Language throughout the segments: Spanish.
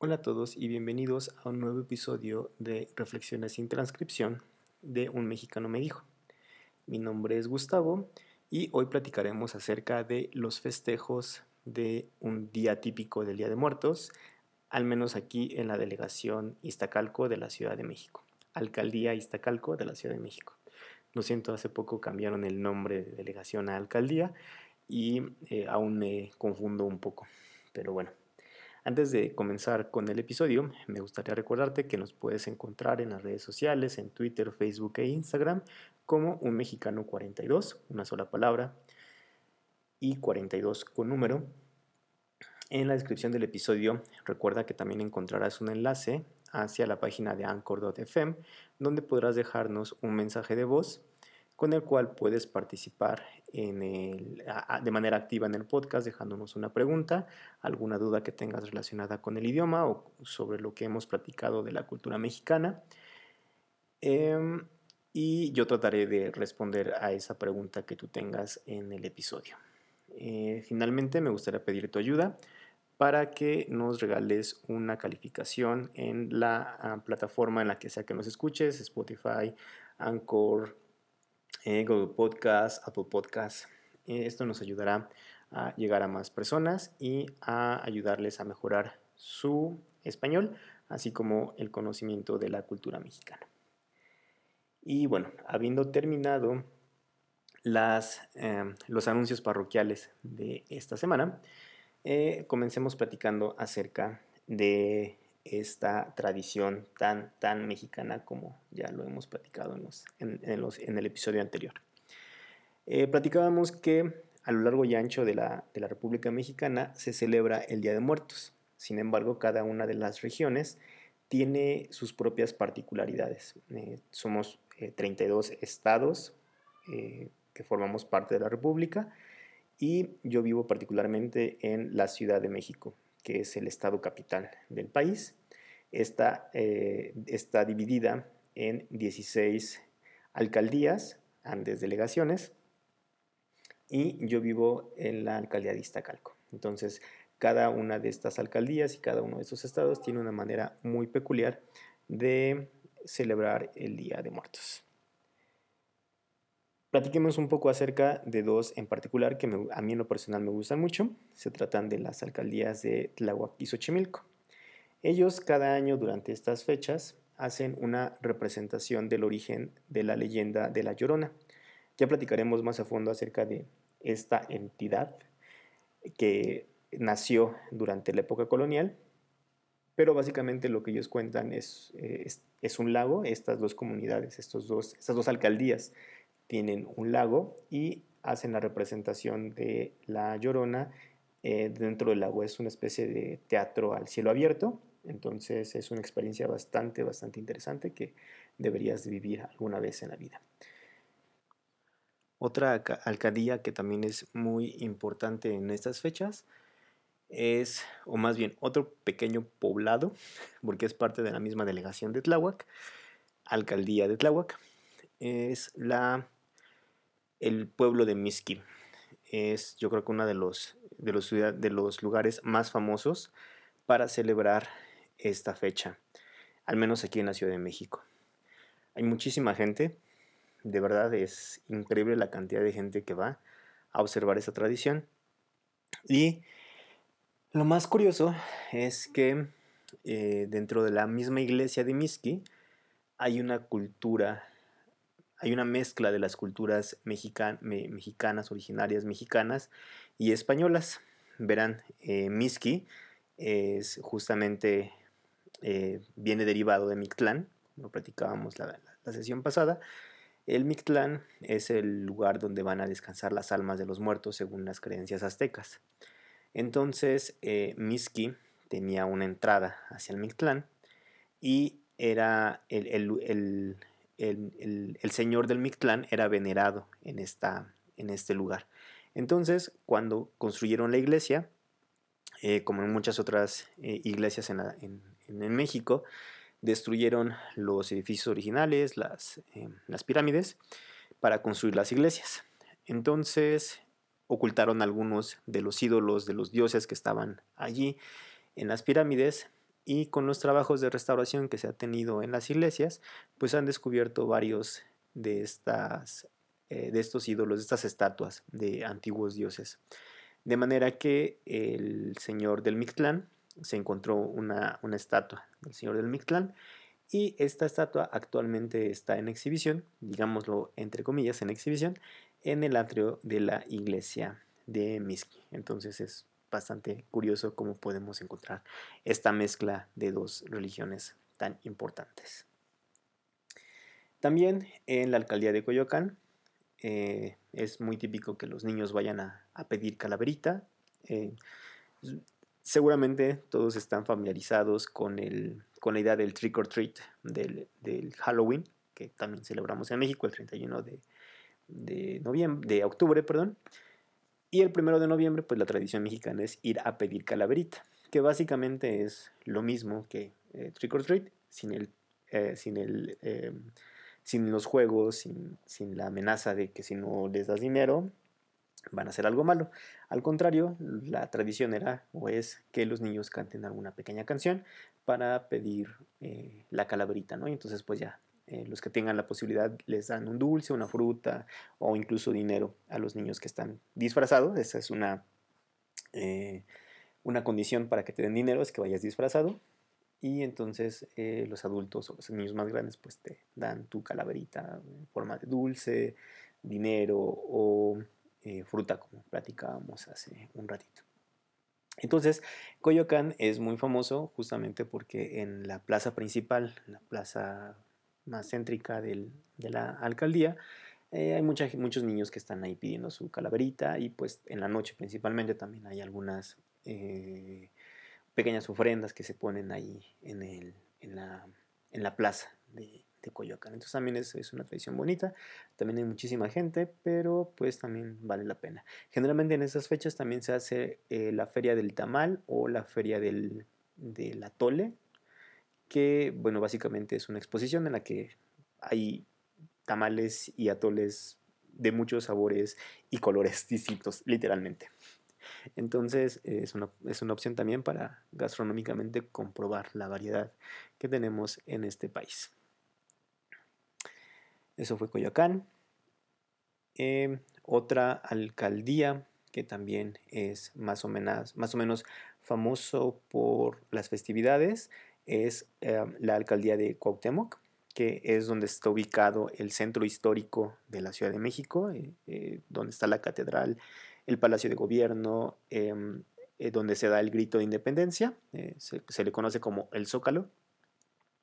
Hola a todos y bienvenidos a un nuevo episodio de Reflexiones sin transcripción de Un mexicano me dijo. Mi nombre es Gustavo y hoy platicaremos acerca de los festejos de un día típico del Día de Muertos, al menos aquí en la delegación Iztacalco de la Ciudad de México. Alcaldía Iztacalco de la Ciudad de México. Lo siento, hace poco cambiaron el nombre de delegación a alcaldía y eh, aún me confundo un poco, pero bueno. Antes de comenzar con el episodio, me gustaría recordarte que nos puedes encontrar en las redes sociales, en Twitter, Facebook e Instagram, como un mexicano 42, una sola palabra, y 42 con número. En la descripción del episodio, recuerda que también encontrarás un enlace hacia la página de anchor.fm, donde podrás dejarnos un mensaje de voz con el cual puedes participar en el, de manera activa en el podcast dejándonos una pregunta, alguna duda que tengas relacionada con el idioma o sobre lo que hemos platicado de la cultura mexicana. Em, y yo trataré de responder a esa pregunta que tú tengas en el episodio. Eh, finalmente me gustaría pedir tu ayuda para que nos regales una calificación en la ah, plataforma en la que sea que nos escuches, Spotify, Anchor, eh, Google Podcast, Apple Podcast. Eh, esto nos ayudará a llegar a más personas y a ayudarles a mejorar su español, así como el conocimiento de la cultura mexicana. Y bueno, habiendo terminado las, em, los anuncios parroquiales de esta semana, eh, comencemos platicando acerca de esta tradición tan, tan mexicana como ya lo hemos platicado en, en, el episodio anterior. Eh, platicábamos que a lo largo y ancho de la, República Mexicana se celebra el Día de Muertos. Sin embargo, cada una de las regiones tiene sus propias particularidades. Eh, somos 32 eh, estados que formamos parte de la República y yo vivo particularmente en la Ciudad de México, que es el estado capital del país. Esta eh, está dividida en 16 alcaldías, antes delegaciones, y yo vivo en la alcaldía de Iztacalco. Entonces, cada una de estas alcaldías y cada uno de estos estados tiene una manera muy peculiar de celebrar el Día de Muertos. Platiquemos un poco acerca de dos en particular que a mí en lo personal me gustan mucho. Se tratan de las alcaldías de Tláhuac y Xochimilco. Ellos cada año durante estas fechas hacen una representación del origen de la leyenda de la Llorona. Ya platicaremos más a fondo acerca de esta entidad que nació durante la época colonial, pero básicamente lo que ellos cuentan es, eh, es, un lago, estas dos comunidades, estos dos, estas dos alcaldías tienen un lago y hacen la representación de la Llorona eh, dentro del lago. Es una especie de teatro al cielo abierto entonces es una experiencia bastante, bastante interesante que deberías vivir alguna vez en la vida. Otra alcaldía que también es muy importante en estas fechas es, o más bien, otro pequeño poblado, porque es parte de la misma delegación de Tláhuac, alcaldía de Tláhuac, es la, el pueblo de Miski. Es yo creo que uno de los, de los, lugares más famosos para celebrar esta fecha, al menos aquí en la Ciudad de México. Hay muchísima gente, de verdad es increíble la cantidad de gente que va a observar esa tradición. Y lo más curioso es que eh, dentro de la misma iglesia de Miski hay una cultura, hay una mezcla de las culturas mexicanas, originarias mexicanas y españolas. Verán, eh, Miski es justamente eh, viene derivado de Mictlán, como platicábamos la, sesión pasada. El Mictlán es el lugar donde van a descansar las almas de los muertos según las creencias aztecas. Entonces, eh, tenía una entrada hacia el Mictlán y era el, señor del Mictlán era venerado en, esta, en este lugar. Entonces, cuando construyeron la iglesia, eh, como en muchas otras eh, iglesias en, México, destruyeron los edificios originales, eh, las pirámides, para construir las iglesias. Entonces ocultaron algunos de los ídolos de los dioses que estaban allí en las pirámides y con los trabajos de restauración que se ha tenido en las iglesias, pues han descubierto varios de, estas, eh, de estos ídolos, de estas estatuas de antiguos dioses. De manera que el señor del Mictlán se encontró una, una estatua del señor del Mictlán y esta estatua actualmente está en exhibición, digámoslo entre comillas, en exhibición, en el atrio de la iglesia de Miski. Entonces es bastante curioso cómo podemos encontrar esta mezcla de dos religiones tan importantes. También en la alcaldía de Coyoacán eh, es muy típico que los niños vayan a, pedir calaverita. Eh, seguramente todos están familiarizados con, el, con la idea del trick or treat del, Halloween, que también celebramos en México el 31 de, de, noviembre, de octubre. Perdón. Y el primero de noviembre, pues la tradición mexicana es ir a pedir calaverita, que básicamente es lo mismo que eh, Trick or Treat, sin, el, eh, sin, el, em, sin los juegos, sin, sin, la amenaza de que si no les das dinero, van a hacer algo malo. Al contrario, la tradición era o es que los niños canten alguna pequeña canción para pedir eh, la calaverita, ¿no? Y entonces pues ya eh, los que tengan la posibilidad les dan un dulce, una fruta o incluso dinero a los niños que están disfrazados. Esa es una, eh, una condición para que te den dinero, es que vayas disfrazado. Y entonces eh, los adultos o los niños más grandes pues te dan tu calaverita en forma de dulce, dinero o fruta como platicábamos hace un ratito. Entonces, Coyoacán es muy famoso justamente porque en la plaza principal, la plaza más céntrica de la alcaldía, eh, hay muchos niños que están ahí pidiendo su calaverita y pues en la noche principalmente también hay algunas eh, pequeñas ofrendas que se ponen ahí en, el, en, la, en la, plaza de, de, Coyoacán. Entonces también es, es, una tradición bonita, también hay muchísima gente, pero pues también vale la pena. Generalmente en esas fechas también se hace eh, la feria del tamal o la feria del, del atole, que, bueno, básicamente es una exposición en la que hay tamales y atoles de muchos sabores y colores distintos, literalmente. Entonces es una, es una, opción también para gastronómicamente comprobar la variedad que tenemos en este país. Eso fue Coyoacán. Em, otra alcaldía que también es más o, menos, más o menos famoso por las festividades es eh, la alcaldía de Cuauhtémoc, que es donde está ubicado el centro histórico de la Ciudad de México, eh, eh, donde está la catedral, el Palacio de Gobierno, em, donde se da el grito de independencia, se, le conoce como el Zócalo,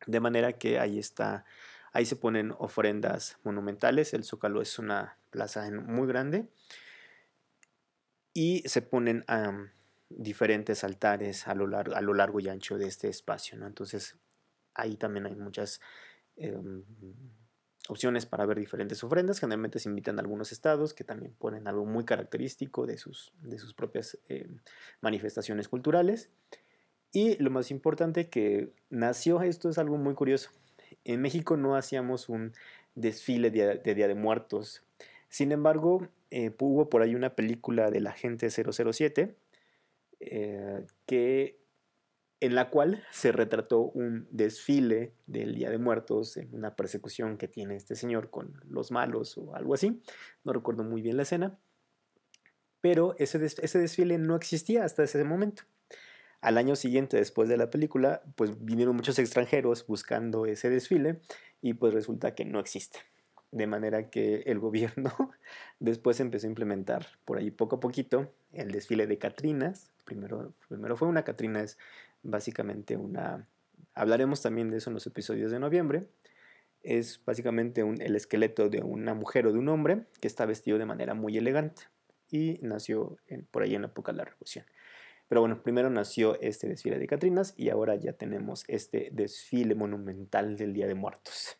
de manera que ahí está, ahí se ponen ofrendas monumentales, el Zócalo es una plaza muy grande, y se ponen diferentes altares a lo, largo, a lo largo y ancho de este espacio. ¿no? Entonces ahí también hay muchas em, opciones para ver diferentes ofrendas. Generalmente se invitan a algunos estados que también ponen algo muy característico de sus, de sus propias em, manifestaciones culturales. Y lo más importante que nació, esto es algo muy curioso. En México no hacíamos un desfile de, de Día de Muertos. Sin embargo, eh, hubo por ahí una película de la gente 007 eh, que, en la cual se retrató un desfile del Día de Muertos en una persecución que tiene este señor con los malos o algo así. No recuerdo muy bien la escena. Pero ese, ese desfile no existía hasta ese momento. Al año siguiente, después de la película, pues vinieron muchos extranjeros buscando ese desfile y pues resulta que no existe de manera que el gobierno después empezó a implementar por ahí poco a poquito el desfile de Catrinas. Primero, primero fue una Catrina, es básicamente una... Hablaremos también de eso en los episodios de noviembre. Es básicamente el esqueleto de una mujer o de un hombre que está vestido de manera muy elegante y nació por ahí en la época de la Revolución. Pero bueno, primero nació este desfile de Catrinas y ahora ya tenemos este desfile monumental del Día de Muertos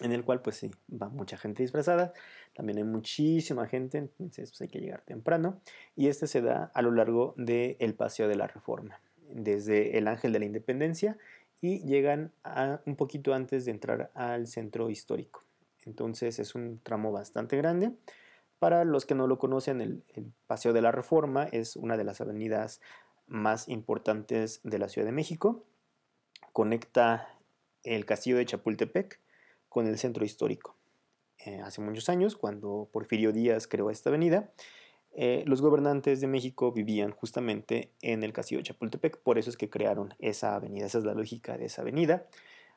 en el cual pues sí, va mucha gente disfrazada, también hay muchísima gente, entonces pues, hay que llegar temprano, y este se da a lo largo del Paseo de la Reforma, desde el Ángel de la Independencia y llegan a, un poquito antes de entrar al centro histórico. Entonces es un tramo bastante grande. Para los que no lo conocen, el, el Paseo de la Reforma es una de las avenidas más importantes de la Ciudad de México conecta el castillo de Chapultepec con el centro histórico. Eh, hace muchos años, cuando Porfirio Díaz creó esta avenida, eh, los gobernantes de México vivían justamente en el castillo de Chapultepec, por eso es que crearon esa avenida, esa es la lógica de esa avenida.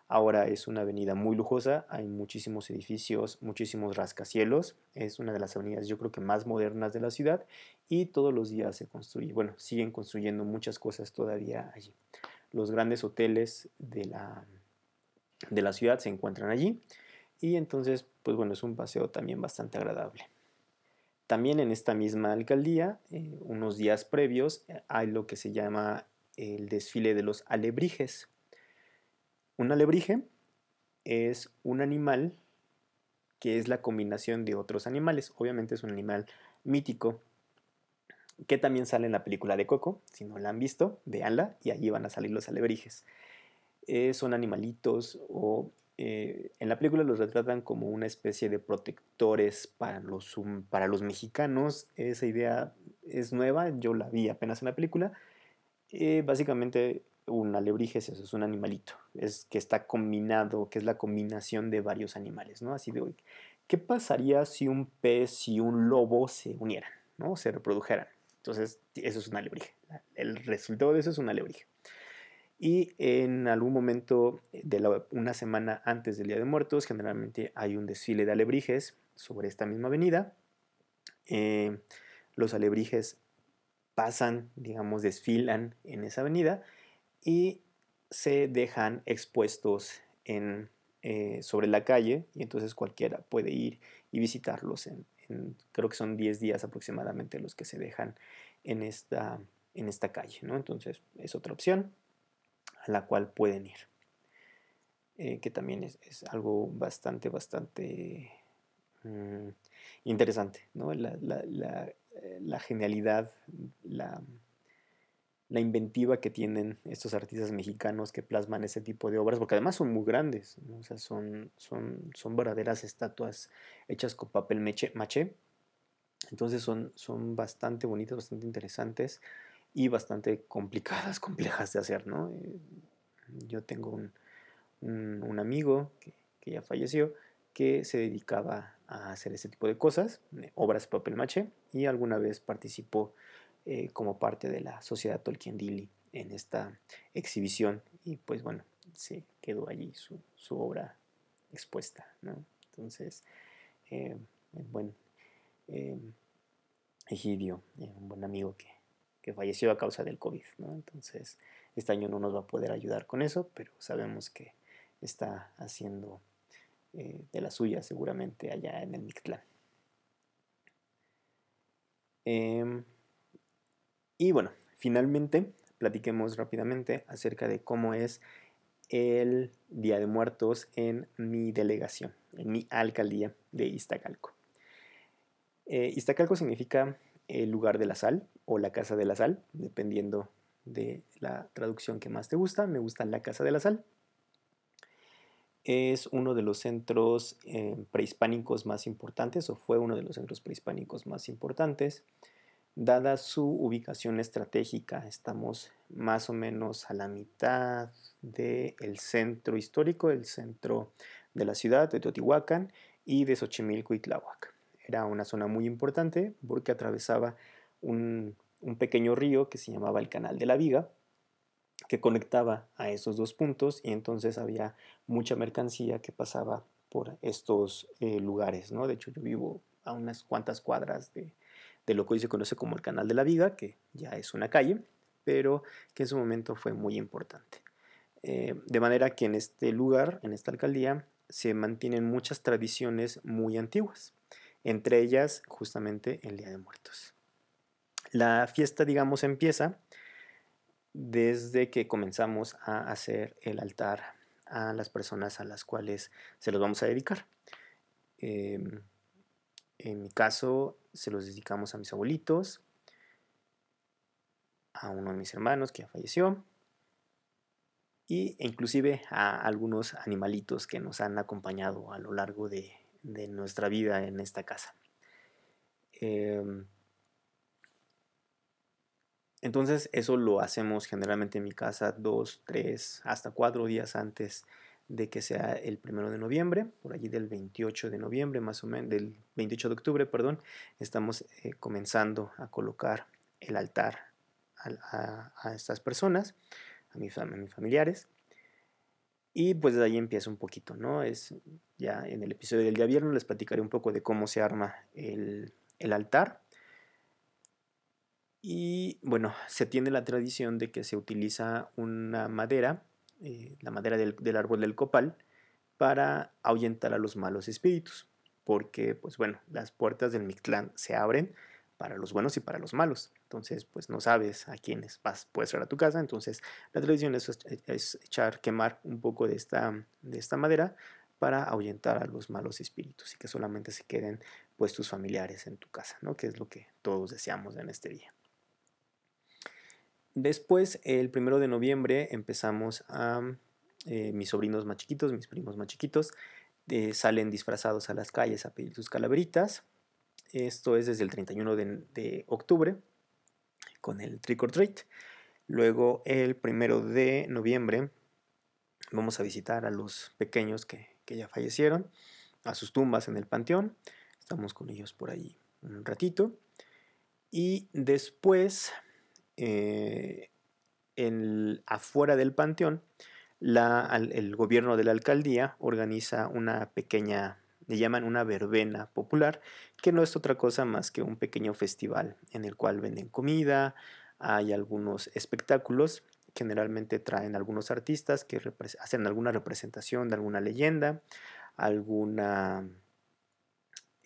Ahora es una avenida muy lujosa, hay muchísimos edificios, muchísimos rascacielos, es una de las avenidas yo creo que más modernas de la ciudad y todos los días se construye, bueno, siguen construyendo muchas cosas todavía allí. Los grandes hoteles de la, de la ciudad se encuentran allí y entonces, pues bueno, es un paseo también bastante agradable. También en esta misma alcaldía, eh, unos días previos, hay lo que se llama el desfile de los alebrijes. Un alebrije es un animal que es la combinación de otros animales. Obviamente es un animal mítico que también sale en la película de Coco. Si no la han visto, véanla y allí van a salir los alebrijes. Eh, son animalitos o eh, en la película los retratan como una especie de protectores para los, para los mexicanos. Esa idea es nueva, yo la vi apenas en la película. Eh, básicamente un alebrije es eso, es un animalito, es que está combinado, que es la combinación de varios animales, ¿no? Así de. ¿Qué pasaría si un pez y un lobo se unieran, ¿no? Se reprodujeran. Entonces, eso es un alebrije. El resultado de eso es un alebrije. Y en algún momento de una semana antes del Día de Muertos, generalmente hay un desfile de alebrijes sobre esta misma avenida. Eh, los alebrijes pasan, digamos, desfilan en esa avenida y se dejan expuestos en, eh, sobre la calle y entonces cualquiera puede ir y visitarlos. En, creo que son 10 días aproximadamente los que se dejan en esta, en esta calle. Entonces es otra opción la cual pueden ir. Eh, que también es, algo bastante, bastante mm, interesante, ¿no? La, la, eh, la genialidad, la, inventiva que tienen estos artistas mexicanos que plasman ese tipo de obras, porque además son muy grandes, o sea, son, son, son verdaderas estatuas hechas con papel maché, entonces son, son bastante bonitas, bastante interesantes y bastante complicadas, complejas de hacer, ¿no? Eh, yo tengo un, un, amigo que, ya falleció que se dedicaba a hacer ese tipo de cosas, obras de papel maché, y alguna vez participó eh, como parte de la sociedad Tolkien Dili en esta exhibición y pues bueno, se quedó allí su, su obra expuesta, ¿no? Entonces, eh, buen eh, Egidio, eh, un buen amigo que, que, falleció a causa del COVID, ¿no? Entonces, este año no nos va a poder ayudar con eso, pero sabemos que está haciendo de la suya seguramente allá en el Mictlán. Eh, y bueno, finalmente platiquemos rápidamente acerca de cómo es el Día de Muertos en mi delegación, en mi alcaldía de Iztacalco. Eh, Iztacalco significa el lugar de la sal o la casa de la sal, dependiendo de la traducción que más te gusta. Me gusta la casa de la sal. Es uno de los centros eh, prehispánicos más importantes, o fue uno de los centros prehispánicos más importantes Dada su ubicación estratégica, estamos más o menos a la mitad del centro histórico, el centro de la ciudad de Teotihuacán y de Xochimilco y Tláhuac. Era una zona muy importante porque atravesaba un, un pequeño río que se llamaba el Canal de la Viga, que conectaba a esos dos puntos y entonces había mucha mercancía que pasaba por estos eh, lugares, ¿no? De hecho, yo vivo a unas cuantas cuadras de, de lo que hoy se conoce como el Canal de la Viga, que ya es una calle, pero que en su momento fue muy importante. Eh, de manera que en este lugar, en esta alcaldía, se mantienen muchas tradiciones muy antiguas, entre ellas justamente el Día de Muertos. La fiesta, digamos, empieza desde que comenzamos a hacer el altar a las personas a las cuales se los vamos a dedicar. Em, en mi caso, se los dedicamos a mis abuelitos, a uno de mis hermanos que ya falleció, y, e inclusive a algunos animalitos que nos han acompañado a lo largo de, nuestra vida en esta casa. Em, entonces eso lo hacemos generalmente en mi casa dos, tres, hasta cuatro días antes de que sea el primero de noviembre, por allí del 28 de noviembre, más o menos, del 28 de octubre, perdón, estamos eh, comenzando a colocar el altar a, estas personas, a, mis, familiares. Y pues de ahí empieza un poquito, ¿no? Es ya en el episodio del día viernes les platicaré un poco de cómo se arma el, altar. Y bueno, se tiene la tradición de que se utiliza una madera, eh, la madera del, del, árbol del copal, para ahuyentar a los malos espíritus. Porque, pues bueno, las puertas del Mictlán se abren para los buenos y para los malos. Entonces, pues no sabes a quiénes vas, puedes ir a tu casa. Entonces, la tradición es, echar, quemar un poco de esta, de esta madera para ahuyentar a los malos espíritus y que solamente se queden pues tus familiares en tu casa, ¿no? Que es lo que todos deseamos en este día. Después, el primero de noviembre, empezamos a eh, mis sobrinos más chiquitos, mis primos más chiquitos, salen disfrazados a las calles a pedir sus calaveritas. Esto es desde el 31 de octubre con el Trick or Treat. Luego el primero de noviembre vamos a visitar a los pequeños que, ya fallecieron, a sus tumbas en el panteón. Estamos con ellos por ahí un ratito. Y después, eh, afuera del panteón, el gobierno de la alcaldía organiza una pequeña, le llaman una verbena popular, que no es otra cosa más que un pequeño festival en el cual venden comida, hay algunos espectáculos, generalmente traen algunos artistas que hacen alguna representación de alguna leyenda, alguna,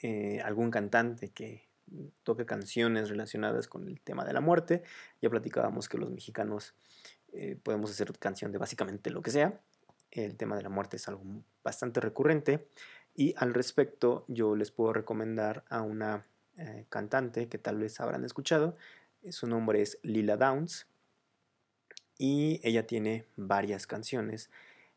eh, algún cantante que toque canciones relacionadas con el tema de la muerte. Ya platicábamos que los mexicanos eh, podemos hacer canción de básicamente lo que sea. El tema de la muerte es algo bastante recurrente y al respecto yo les puedo recomendar a una eh, cantante que tal vez habrán escuchado. Su nombre es Lila Downs y ella tiene varias canciones.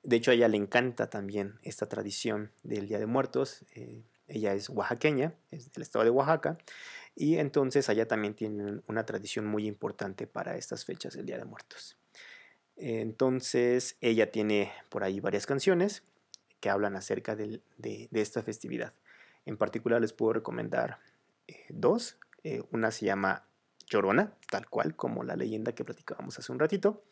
De hecho a ella le encanta también esta tradición del Día de Muertos. Eh, ella es oaxaqueña, es del estado de Oaxaca y entonces allá también tienen una tradición muy importante para estas fechas del Día de Muertos. Entonces ella tiene por ahí varias canciones que hablan acerca de, esta festividad. En particular les puedo recomendar eh, dos. Eh, una se llama Llorona, tal cual como la leyenda que platicábamos hace un ratito.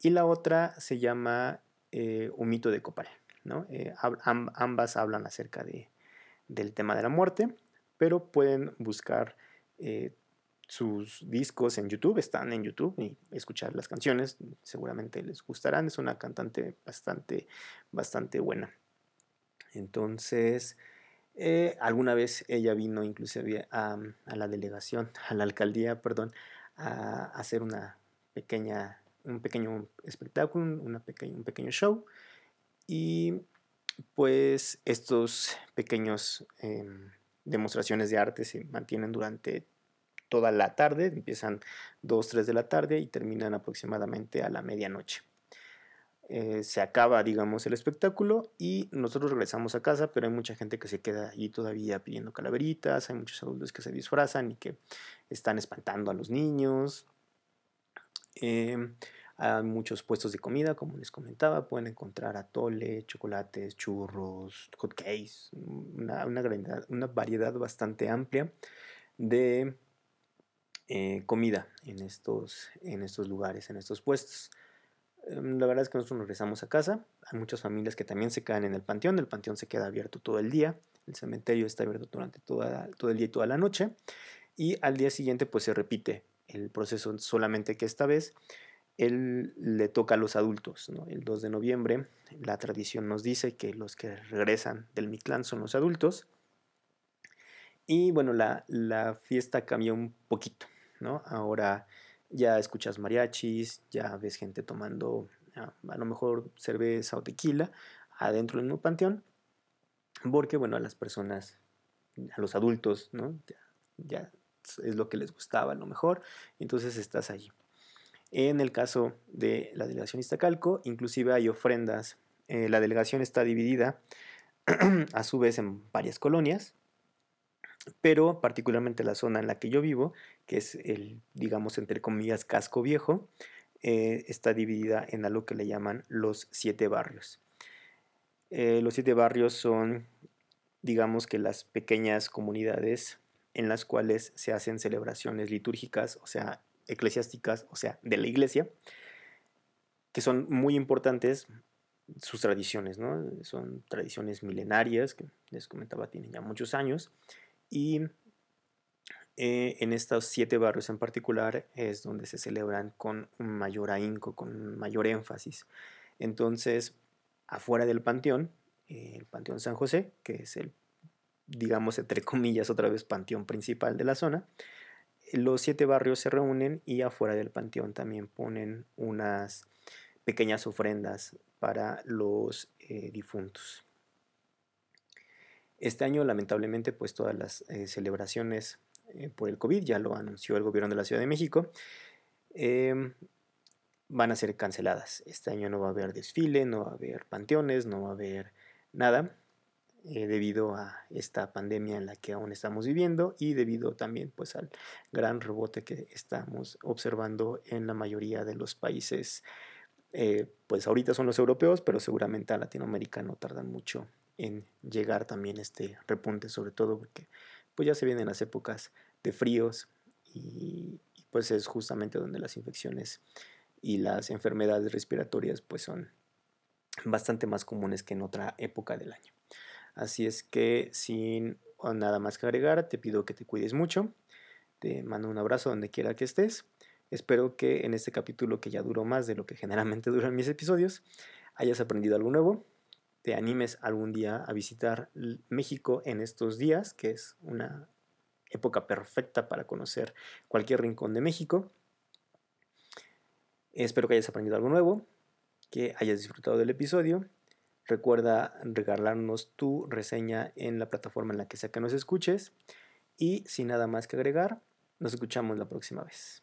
Y la otra se llama eh, de Copal. ¿no? ambas hablan acerca de, del tema de la muerte, pero pueden buscar sus discos en YouTube, están en YouTube y escuchar las canciones, seguramente les gustarán, es una cantante bastante, bastante buena. Entonces, eh, alguna vez ella vino inclusive a, la delegación, a la alcaldía, perdón, a, hacer una pequeña, un pequeño espectáculo, un pequeño show. Y pues estos pequeños em, demostraciones de arte se mantienen durante toda la tarde, empiezan 2, 3 de la tarde y terminan aproximadamente a la medianoche. Eh, se acaba, digamos, el espectáculo y nosotros regresamos a casa, pero hay mucha gente que se queda allí todavía pidiendo calaveritas, hay muchos adultos que se disfrazan y que están espantando a los niños. Em, hay muchos puestos de comida, como les comentaba, pueden encontrar atole, chocolates, churros, hotcakes, una, una, variedad, bastante amplia de eh, comida en estos, en estos lugares, en estos puestos. Em, la verdad es que nosotros nos regresamos a casa. Hay muchas familias que también se quedan en el panteón. El panteón se queda abierto todo el día. El cementerio está abierto durante toda, todo el día y toda la noche. Y al día siguiente pues se repite el proceso, solamente que esta vez él le toca a los adultos. El 2 de noviembre la tradición nos dice que los que regresan del Mictlán son los adultos. Y bueno, la, la fiesta cambia un poquito. ¿no? Ahora ya escuchas mariachis, ya ves gente tomando ah, a, lo mejor cerveza o tequila adentro del mismo panteón, porque bueno, a las personas, a los adultos, ¿no? Ya, es lo que les gustaba a lo mejor, entonces estás allí. En el caso de la delegación Iztacalco, inclusive hay ofrendas. Eh, la delegación está dividida a su vez en varias colonias. pero particularmente la zona en la que yo vivo, que es el, digamos, entre comillas, casco viejo, eh, está dividida en algo que le llaman los siete barrios. Eh, los siete barrios son, digamos que las pequeñas comunidades en las cuales se hacen celebraciones litúrgicas, o sea, eclesiásticas, o sea, de la iglesia, que son muy importantes sus tradiciones, ¿no? Son tradiciones milenarias, que les comentaba, tienen ya muchos años, y eh, en estos siete barrios en particular es donde se celebran con mayor ahínco, con mayor énfasis. Entonces, afuera del panteón, eh, el Panteón San José, que es el, digamos, entre comillas, otra vez panteón principal de la zona, los siete barrios se reúnen y afuera del panteón también ponen unas pequeñas ofrendas para los eh, difuntos. Este año, lamentablemente, pues todas las celebraciones eh, por el COVID, ya lo anunció el gobierno de la Ciudad de México, em, van a ser canceladas. Este año no va a haber desfile, no va a haber panteones, no va a haber nada, debido a esta pandemia en la que aún estamos viviendo y debido también pues al gran rebote que estamos observando en la mayoría de los países eh, pues ahorita son los europeos, pero seguramente a Latinoamérica no tardan mucho en llegar también este repunte, sobre todo porque pues ya se vienen las épocas de fríos y, pues es justamente donde las infecciones y las enfermedades respiratorias pues son bastante más comunes que en otra época del año. Así es que sin nada más que agregar, te pido que te cuides mucho. Te mando un abrazo donde quiera que estés Espero que en este capítulo, que ya duró más de lo que generalmente duran mis episodios, hayas aprendido algo nuevo, te animes algún día a visitar México en estos días, que es una época perfecta para conocer cualquier rincón de México. Espero que hayas aprendido algo nuevo, que hayas disfrutado del episodio. Recuerda regalarnos tu reseña en la plataforma en la que sea que nos escuches. Y sin nada más que agregar, nos escuchamos la próxima vez.